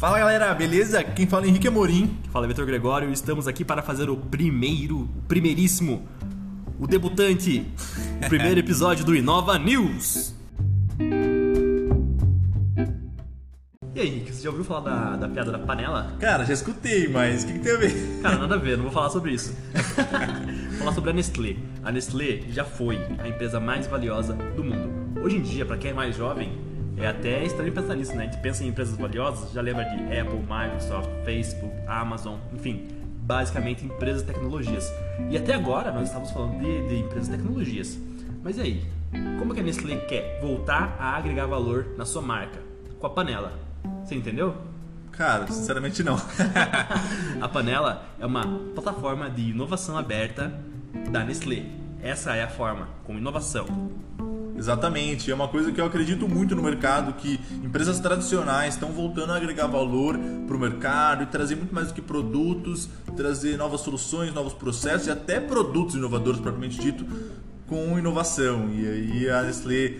Fala galera, beleza? Quem fala é Henrique Amorim. Fala Vitor Gregório, estamos aqui para fazer o primeiro, o primeiríssimo, o debutante, o primeiro episódio do Inova News. E aí, Henrique, você já ouviu falar da, da piada da panela? Cara, já escutei, mas o que, que tem a ver? Cara, nada a ver, não vou falar sobre isso. vou falar sobre a Nestlé. A Nestlé já foi a empresa mais valiosa do mundo. Hoje em dia, para quem é mais jovem, é até estranho pensar nisso, né? A gente pensa em empresas valiosas, já lembra de Apple, Microsoft, Facebook, Amazon, enfim, basicamente empresas de tecnologias. E até agora nós estávamos falando de, de empresas de tecnologias. Mas e aí? Como que a Nestlé quer voltar a agregar valor na sua marca? Com a panela. Você entendeu? Cara, sinceramente não. a Panela é uma plataforma de inovação aberta da Nestlé. Essa é a forma, com inovação. Exatamente, é uma coisa que eu acredito muito no mercado, que empresas tradicionais estão voltando a agregar valor para o mercado e trazer muito mais do que produtos, trazer novas soluções, novos processos e até produtos inovadores, propriamente dito, com inovação. E aí a Nestlé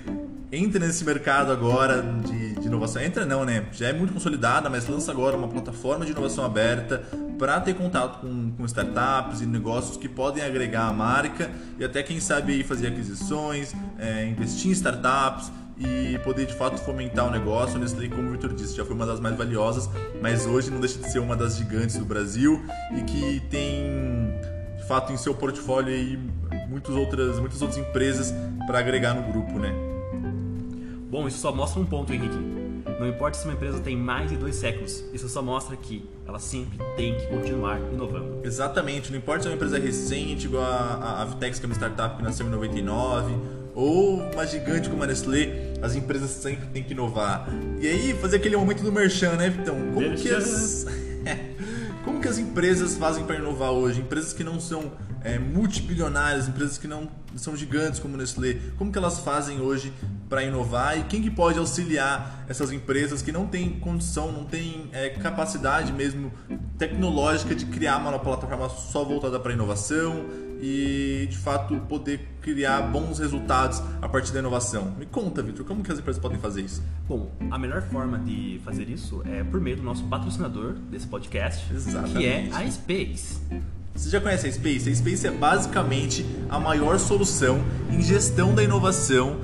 entra nesse mercado agora de, de, inovação. Entra não, né? Já é muito consolidada, mas lança agora uma plataforma de inovação aberta para ter contato com, com, startups e negócios que podem agregar a marca e até quem sabe aí fazer aquisições, é, investir em startups e poder de fato fomentar o negócio. A Nestlé, como o Victor disse, já foi uma das mais valiosas, mas hoje não deixa de ser uma das gigantes do Brasil e que tem de fato em seu portfólio aí muitas outras, muitas outras empresas para agregar no grupo, né? Bom, isso só mostra um ponto, Henrique. Não importa se uma empresa tem mais de dois séculos, isso só mostra que ela sempre tem que continuar inovando. Exatamente, não importa se é uma empresa recente, igual a, a Vitex, que é uma startup que nasceu em 99, ou uma gigante como a Nestlé, as empresas sempre têm que inovar. E aí, fazer aquele momento do merchan, né, Vitão? Como que as. como que as empresas fazem para inovar hoje? Empresas que não são é, multibilionárias, empresas que não são gigantes como Nestlé, como que elas fazem hoje para inovar e quem que pode auxiliar essas empresas que não têm condição, não têm é, capacidade mesmo tecnológica de criar uma plataforma só voltada para inovação e de fato poder criar bons resultados a partir da inovação. Me conta, Vitor, como que as empresas podem fazer isso? Bom, a melhor forma de fazer isso é por meio do nosso patrocinador desse podcast, Exatamente. que é a Space. Você já conhece a Space? A Space é basicamente a maior solução em gestão da inovação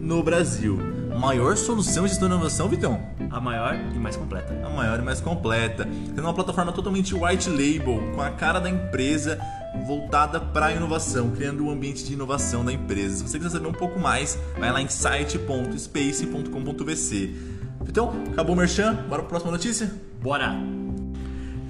no Brasil. Maior solução em gestão da inovação, Vitão? A maior e mais completa. A maior e mais completa. Tendo uma plataforma totalmente white label, com a cara da empresa voltada para a inovação, criando um ambiente de inovação da empresa. Se você quiser saber um pouco mais, vai lá em site.space.com.vc. Então, acabou o merchan, bora para a próxima notícia? Bora!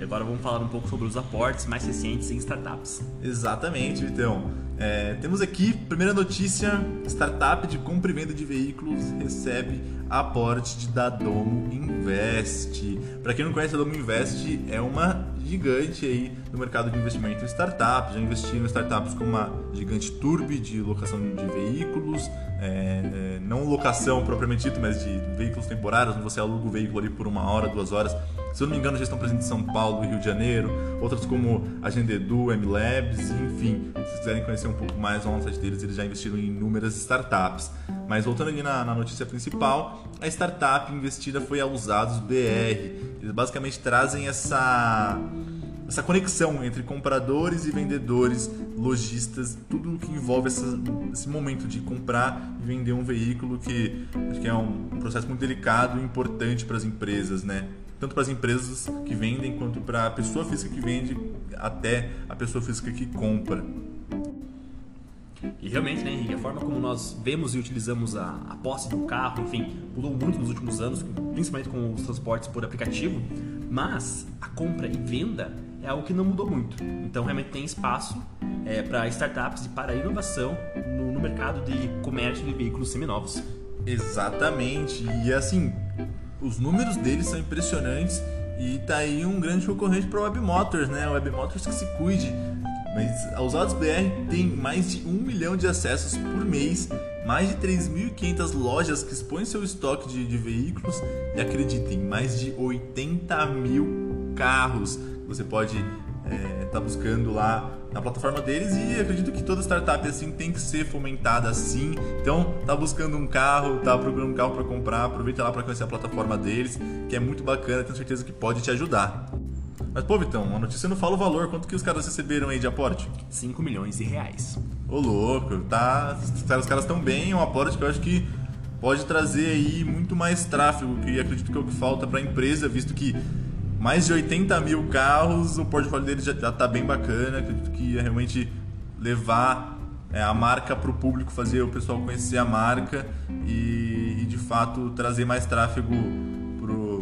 Agora vamos falar um pouco sobre os aportes mais recentes em startups. Exatamente, Vitão. É, temos aqui, primeira notícia: startup de compra e venda de veículos recebe aporte de Dadomo Invest. Para quem não conhece, a Dadomo Invest é uma gigante aí no mercado de investimento em startups. Já investiu em startups como a gigante Turbi de locação de veículos, é, é, não locação propriamente dito, mas de veículos temporários, onde você aluga o veículo ali por uma hora, duas horas se eu não me engano, já estão presentes em São Paulo e Rio de Janeiro, outras como a Gendedu, MLabs, enfim. Se vocês quiserem conhecer um pouco mais, no site deles, eles já investiram em inúmeras startups. Mas voltando ali na, na notícia principal, a startup investida foi a Usados BR. Eles basicamente trazem essa essa conexão entre compradores e vendedores, lojistas, tudo o que envolve essa, esse momento de comprar e vender um veículo que acho que é um processo muito delicado e importante para as empresas, né? Tanto para as empresas que vendem quanto para a pessoa física que vende até a pessoa física que compra. E realmente, né, Henrique, a forma como nós vemos e utilizamos a, a posse de um carro, enfim, mudou muito nos últimos anos, principalmente com os transportes por aplicativo, mas a compra e venda é algo que não mudou muito. Então, realmente tem espaço é, para startups e para inovação no, no mercado de comércio de veículos seminovos. Exatamente. E assim, os números deles são impressionantes e tá aí um grande concorrente para Web Motors, né? Web Motors que se cuide. Mas a Usados BR tem mais de um milhão de acessos por mês, mais de 3.500 lojas que expõem seu estoque de, de veículos e acreditem, mais de 80 mil carros você pode é, tá buscando lá na plataforma deles e acredito que toda startup assim tem que ser fomentada assim. Então, tá buscando um carro, tá procurando um carro para comprar, aproveita lá para conhecer a plataforma deles, que é muito bacana, tenho certeza que pode te ajudar. Mas, pô, Vitão, a notícia não fala o valor. Quanto que os caras receberam aí de aporte? 5 milhões de reais. Ô, louco, tá. Os caras estão bem, é um aporte que eu acho que pode trazer aí muito mais tráfego, que acredito que é o que falta para a empresa, visto que mais de 80 mil carros, o portfólio deles já, já tá bem bacana. Acredito que é realmente levar é, a marca para o público, fazer o pessoal conhecer a marca e, e de fato trazer mais tráfego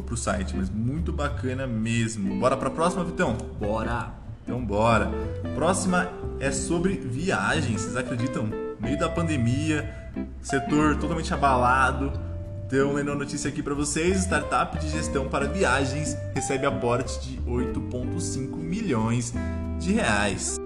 pro site, mas muito bacana mesmo. Bora pra próxima, Vitão? Bora! Então bora. Próxima é sobre viagens. Vocês acreditam? meio da pandemia, setor totalmente abalado. Então, lendo a notícia aqui para vocês, startup de gestão para viagens recebe aporte de 8,5 milhões de reais.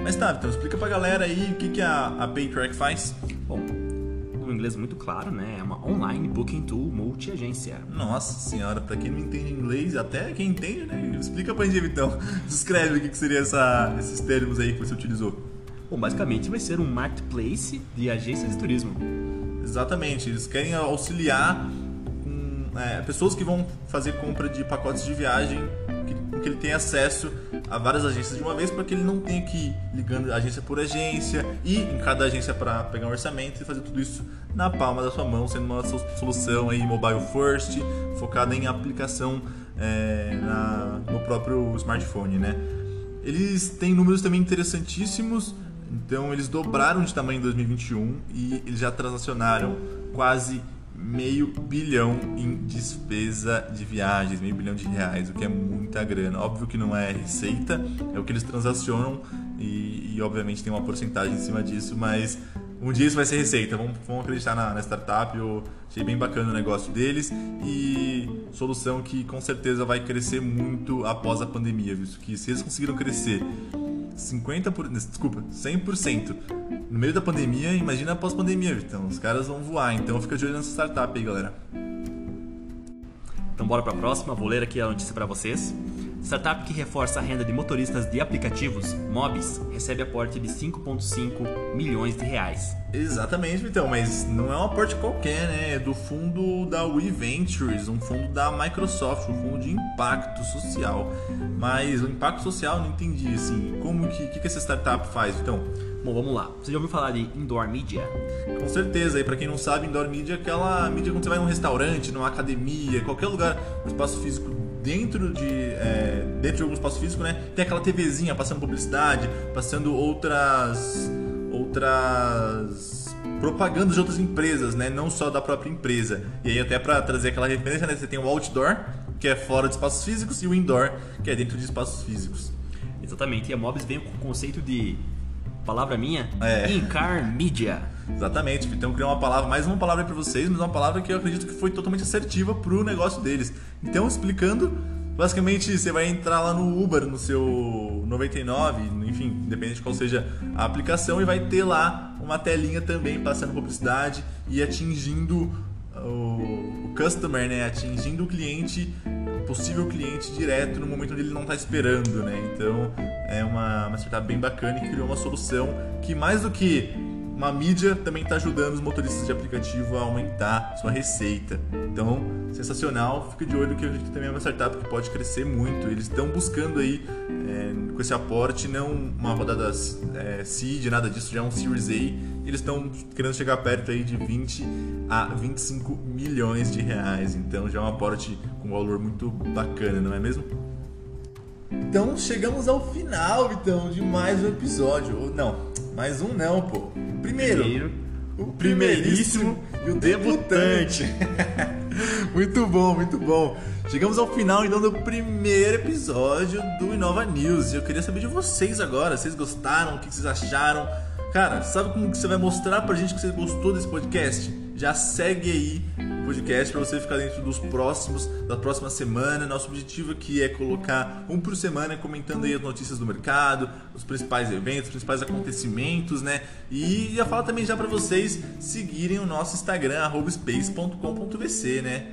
Mas tá, então explica pra galera aí o que, que a, a Paytrack faz. Bom, um inglês muito claro, né? É uma online booking tool multi-agência. Nossa senhora, pra quem não entende inglês, até quem entende, né? Explica pra gente então. Descreve o que, que seria essa, esses termos aí que você utilizou. Bom, basicamente vai ser um marketplace de agências de turismo. Exatamente, eles querem auxiliar com, é, pessoas que vão fazer compra de pacotes de viagem que, que ele tenha acesso a várias agências de uma vez para que ele não tenha que ir ligando agência por agência e em cada agência para pegar um orçamento e fazer tudo isso na palma da sua mão, sendo uma solução aí mobile first, focada em aplicação é, na, no próprio smartphone, né? Eles têm números também interessantíssimos, então eles dobraram de tamanho em 2021 e eles já transacionaram quase meio bilhão em despesa de viagens, meio bilhão de reais, o que é muita grana. Óbvio que não é receita, é o que eles transacionam e, e obviamente tem uma porcentagem em cima disso, mas um dia isso vai ser receita. Vamos, vamos acreditar na, na, startup. Eu achei bem bacana o negócio deles e solução que com certeza vai crescer muito após a pandemia, visto que se eles conseguiram crescer 50 por, desculpa, 100% no meio da pandemia, imagina após pandemia, então os caras vão voar, então fica de olho nessa startup aí, galera. Então bora para a próxima, vou ler aqui a notícia para vocês. Startup que reforça a renda de motoristas de aplicativos, MOBs, recebe aporte de 5,5 milhões de reais. Exatamente, então, mas não é um aporte qualquer, né? É do fundo da We Ventures, um fundo da Microsoft, um fundo de impacto social. Mas o impacto social não entendi, assim, como que, que, que essa startup faz, então? Bom, vamos lá. Você já ouviu falar de indoor media? Com certeza. E para quem não sabe, indoor media é aquela mídia quando você vai num restaurante, numa academia, qualquer lugar, um espaço físico dentro de é, dentro de algum espaço físico, né? Tem aquela TVzinha passando publicidade, passando outras outras propagandas de outras empresas, né? Não só da própria empresa. E aí até para trazer aquela referência, né? Você tem o outdoor, que é fora de espaços físicos, e o indoor, que é dentro de espaços físicos. Exatamente. E a Mobs vem com o conceito de palavra minha? É. Incar Media. Exatamente, então criou uma palavra, mais uma palavra para vocês, mas uma palavra que eu acredito que foi totalmente assertiva pro negócio deles. Então, explicando, basicamente você vai entrar lá no Uber, no seu 99, enfim, independente de qual seja a aplicação, e vai ter lá uma telinha também passando publicidade e atingindo o, o customer, né? Atingindo o cliente possível cliente direto no momento onde ele não está esperando, né? Então é uma, uma startup bem bacana e que criou uma solução que mais do que uma mídia também está ajudando os motoristas de aplicativo a aumentar sua receita. Então, sensacional. Fica de olho que a gente também é uma startup que pode crescer muito. Eles estão buscando aí, é, com esse aporte, não uma rodada é, seed, nada disso, já é um Series A. Eles estão querendo chegar perto aí de 20 a 25 milhões de reais. Então, já é um aporte com valor muito bacana, não é mesmo? Então chegamos ao final, Vitão, de mais um episódio. Não, mais um não, pô. Primeiro, Primeiro o primeiríssimo e o debutante. muito bom, muito bom. Chegamos ao final então do primeiro episódio do Inova News. Eu queria saber de vocês agora. Vocês gostaram? O que vocês acharam? Cara, sabe como que você vai mostrar pra gente que você gostou desse podcast? Já segue aí podcast para você ficar dentro dos próximos, da próxima semana. Nosso objetivo aqui é colocar um por semana comentando aí as notícias do mercado, os principais eventos, os principais acontecimentos, né? E já falo também já para vocês seguirem o nosso Instagram space.com.vc, né?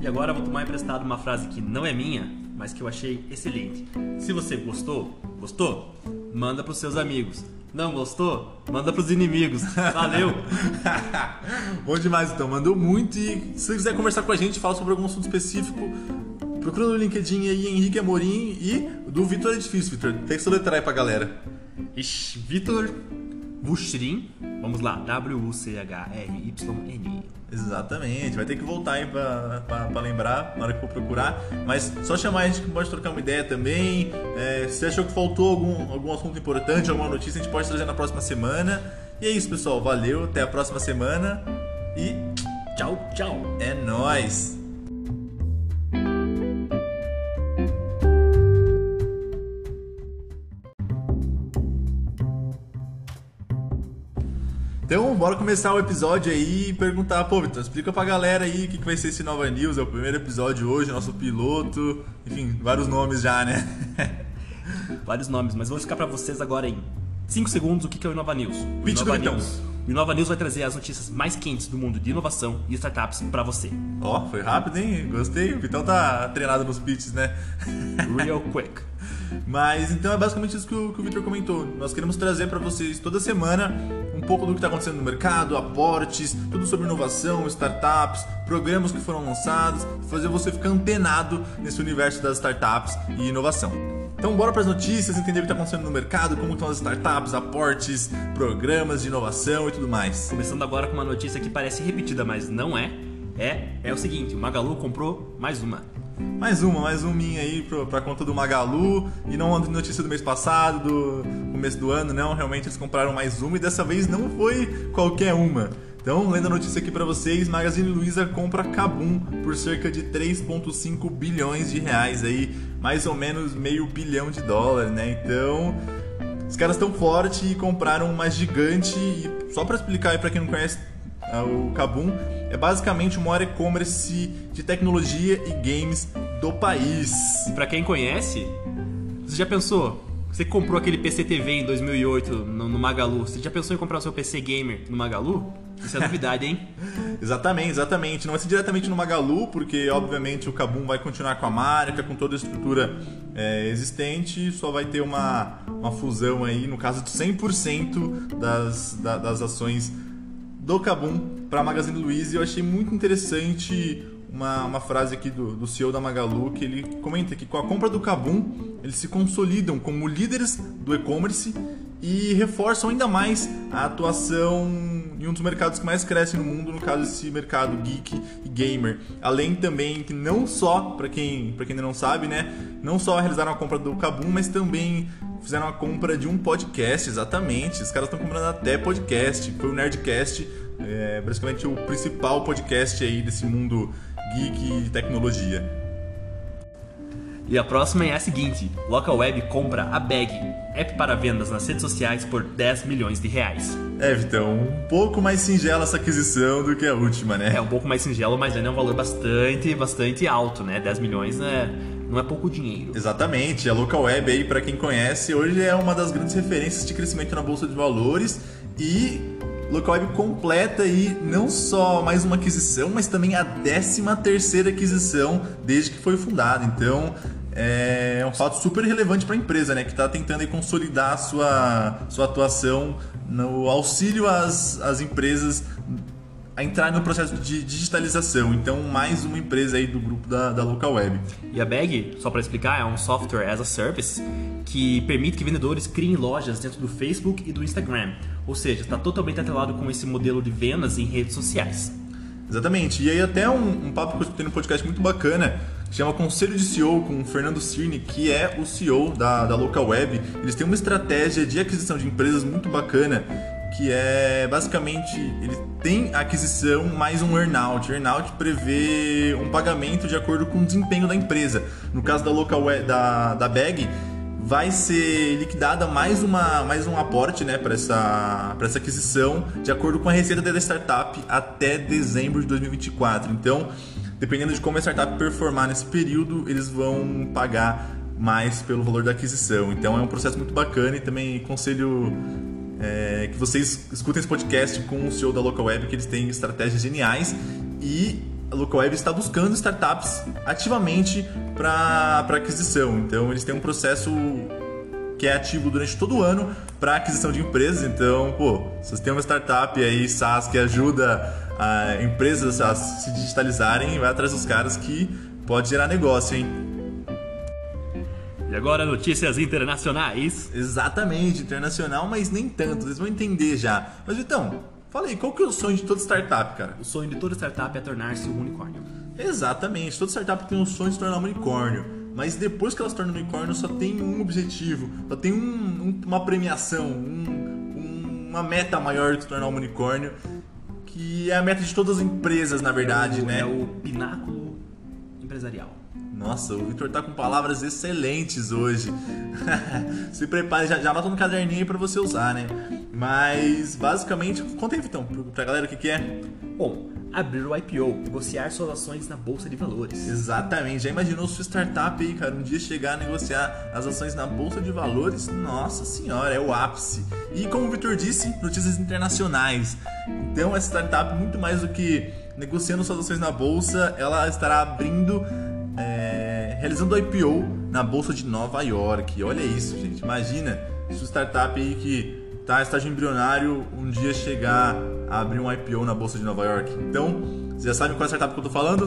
E agora eu vou tomar emprestado uma frase que não é minha, mas que eu achei excelente. Se você gostou, gostou? Manda pros seus amigos. Não gostou? Manda pros inimigos. Valeu! Bom demais, então. Mandou muito e se você quiser conversar com a gente, falar sobre algum assunto específico, procura no LinkedIn aí Henrique Amorim e do Vitor é difícil, Vitor. Tem que soletrar aí pra galera. Ixi, Vitor Wuchrin. Vamos lá, W-U-C-H-R-Y-N. Exatamente, vai ter que voltar aí pra, pra, pra, lembrar na hora que for procurar. Mas só chamar a gente que pode trocar uma ideia também. É, se achou que faltou algum, algum assunto importante, alguma notícia, a gente pode trazer na próxima semana. E é isso, pessoal. Valeu, até a próxima semana. E tchau, tchau. É nóis! Então, bora começar o episódio aí e perguntar, pô, Vitor, explica pra galera aí o que, que vai ser esse Nova News. É o primeiro episódio hoje, nosso piloto. Enfim, vários nomes já, né? vários nomes, mas vou explicar pra vocês agora em 5 segundos o que, que é o Inova News. O Pitch do News. O Inova News vai trazer as notícias mais quentes do mundo de inovação e startups pra você. Ó, oh, foi rápido, hein? Gostei. O Vitão tá treinado nos pitches, né? Real quick. Mas então é basicamente isso que o, que o Victor comentou. Nós queremos trazer para vocês toda semana um pouco do que está acontecendo no mercado, aportes, tudo sobre inovação, startups, programas que foram lançados, fazer você ficar antenado nesse universo das startups e inovação. Então bora para as notícias, entender o que está acontecendo no mercado, como estão as startups, aportes, programas de inovação e tudo mais. Começando agora com uma notícia que parece repetida, mas não é. É, é o seguinte, o Magalu comprou mais uma. Mais uma, mais um aí pra, pra conta do Magalu. E não notícia do mês passado, do começo do ano, não. Realmente eles compraram mais uma e dessa vez não foi qualquer uma. Então, lendo a notícia aqui para vocês, Magazine Luiza compra Kabum por cerca de 3,5 bilhões de reais aí, mais ou menos meio bilhão de dólares, né? Então, os caras estão fortes e compraram uma gigante. E só para explicar aí para quem não conhece o Kabum, é basicamente o maior e-commerce de tecnologia e games do país. E para quem conhece, você já pensou? Você comprou aquele PC TV em 2008 no, no, Magalu. Você já pensou em comprar o seu PC gamer no Magalu? Isso é novidade, hein? exatamente, exatamente. Não vai ser diretamente no Magalu, porque obviamente o Kabum vai continuar com a marca, com toda a estrutura é, existente, só vai ter uma, uma fusão aí, no caso de 100% das, da, das ações do Kabum para Magazine Luiza e eu achei muito interessante uma, uma frase aqui do, do CEO da Magalu que ele comenta que com a compra do Kabum eles se consolidam como líderes do e-commerce e reforçam ainda mais a atuação em um dos mercados que mais cresce no mundo, no caso esse mercado geek e gamer. Além também que não só, para quem, quem ainda não sabe, né, não só realizaram a compra do Kabum, mas também fizeram a compra de um podcast, exatamente. Os caras estão comprando até podcast. Foi o Nerdcast é basicamente o principal podcast aí desse mundo geek e tecnologia. E a próxima é a seguinte: Local Web compra a Bag, app para vendas nas redes sociais por 10 milhões de reais. É, Vitão, um pouco mais singela essa aquisição do que a última, né? É um pouco mais singelo, mas ainda é um valor bastante, bastante alto, né? 10 milhões é, não é pouco dinheiro. Exatamente. A Local Web aí, para quem conhece, hoje é uma das grandes referências de crescimento na bolsa de valores e Localweb completa aí não só mais uma aquisição, mas também a 13 terceira aquisição desde que foi fundada. Então é um fato super relevante para a empresa, né, que está tentando consolidar sua, sua atuação no auxílio às, às empresas a entrar no processo de digitalização. Então, mais uma empresa aí do grupo da, da Local Web. E a Bag, só para explicar, é um software as a service que permite que vendedores criem lojas dentro do Facebook e do Instagram. Ou seja, está totalmente atrelado com esse modelo de vendas em redes sociais. Exatamente. E aí até um, um papo que eu escutei no podcast muito bacana, que chama Conselho de CEO com o Fernando Cirne, que é o CEO da, da Local Web. Eles têm uma estratégia de aquisição de empresas muito bacana que é basicamente ele tem aquisição mais um earnout. Earnout prevê um pagamento de acordo com o desempenho da empresa. No caso da local da, da Bag, vai ser liquidada mais uma mais um aporte, né, para essa para essa aquisição de acordo com a receita da startup até dezembro de 2024. Então, dependendo de como a startup performar nesse período, eles vão pagar mais pelo valor da aquisição. Então é um processo muito bacana e também conselho é, que vocês escutem esse podcast com o CEO da Local Web, que eles têm estratégias geniais e a Local Web está buscando startups ativamente para aquisição. Então, eles têm um processo que é ativo durante todo o ano para aquisição de empresas. Então, pô, se você tem uma startup aí, SaaS, que ajuda a empresas a se digitalizarem, vai atrás dos caras que pode gerar negócio, hein? E agora notícias internacionais. Exatamente, internacional, mas nem tanto. Vocês vão entender já. Mas então, fala aí, qual que é o sonho de toda startup, cara? O sonho de toda startup é tornar-se um unicórnio. Exatamente, toda startup tem um sonho de se tornar um unicórnio. Mas depois que ela se torna um unicórnio, só tem um objetivo, só tem um, um, uma premiação, um, uma meta maior de se tornar um unicórnio, que é a meta de todas as empresas, na verdade, é o, né? É o pináculo empresarial. Nossa, o Victor tá com palavras excelentes hoje. Se prepare, já, já anota no caderninho aí pra você usar, né? Mas, basicamente, conta aí, Vitão, pra galera o que, que é. Bom, abrir o IPO, negociar suas ações na bolsa de valores. Exatamente. Já imaginou sua startup aí, cara, um dia chegar a negociar as ações na bolsa de valores? Nossa senhora, é o ápice. E como o Victor disse, notícias internacionais. Então, essa startup, muito mais do que negociando suas ações na bolsa, ela estará abrindo realizando IPO na bolsa de Nova York. Olha isso, gente. Imagina se startup aí que tá em estágio embrionário um dia chegar a abrir um IPO na bolsa de Nova York. Então, vocês já sabem qual é a startup que eu tô falando?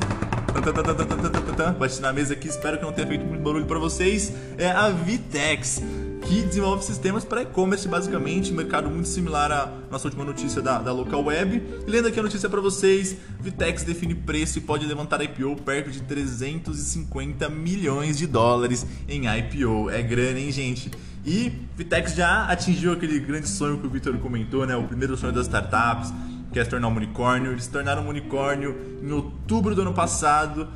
Bate na mesa aqui, espero que não tenha feito muito barulho para vocês. É a Vitex que desenvolve sistemas para e-commerce, basicamente, mercado muito similar à nossa última notícia da, da local web. E lendo aqui a notícia para vocês, Vitex define preço e pode levantar IPO perto de 350 milhões de dólares em IPO. É grana, hein, gente? E Vitex já atingiu aquele grande sonho que o Victor comentou, né? O primeiro sonho das startups, que é se tornar um unicórnio. Eles se tornaram um unicórnio em outubro do ano passado,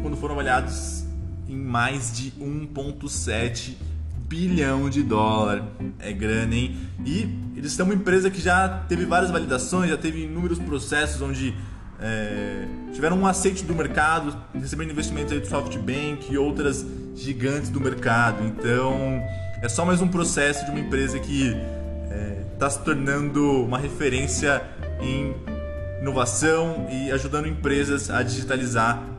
quando foram avaliados em mais de 1,7 bilhão de dólar. É grana, hein? E eles são uma empresa que já teve várias validações, já teve inúmeros processos onde é, tiveram um aceite do mercado, recebendo investimentos aí do SoftBank e outras gigantes do mercado. Então, é só mais um processo de uma empresa que está é, se tornando uma referência em inovação e ajudando empresas a digitalizar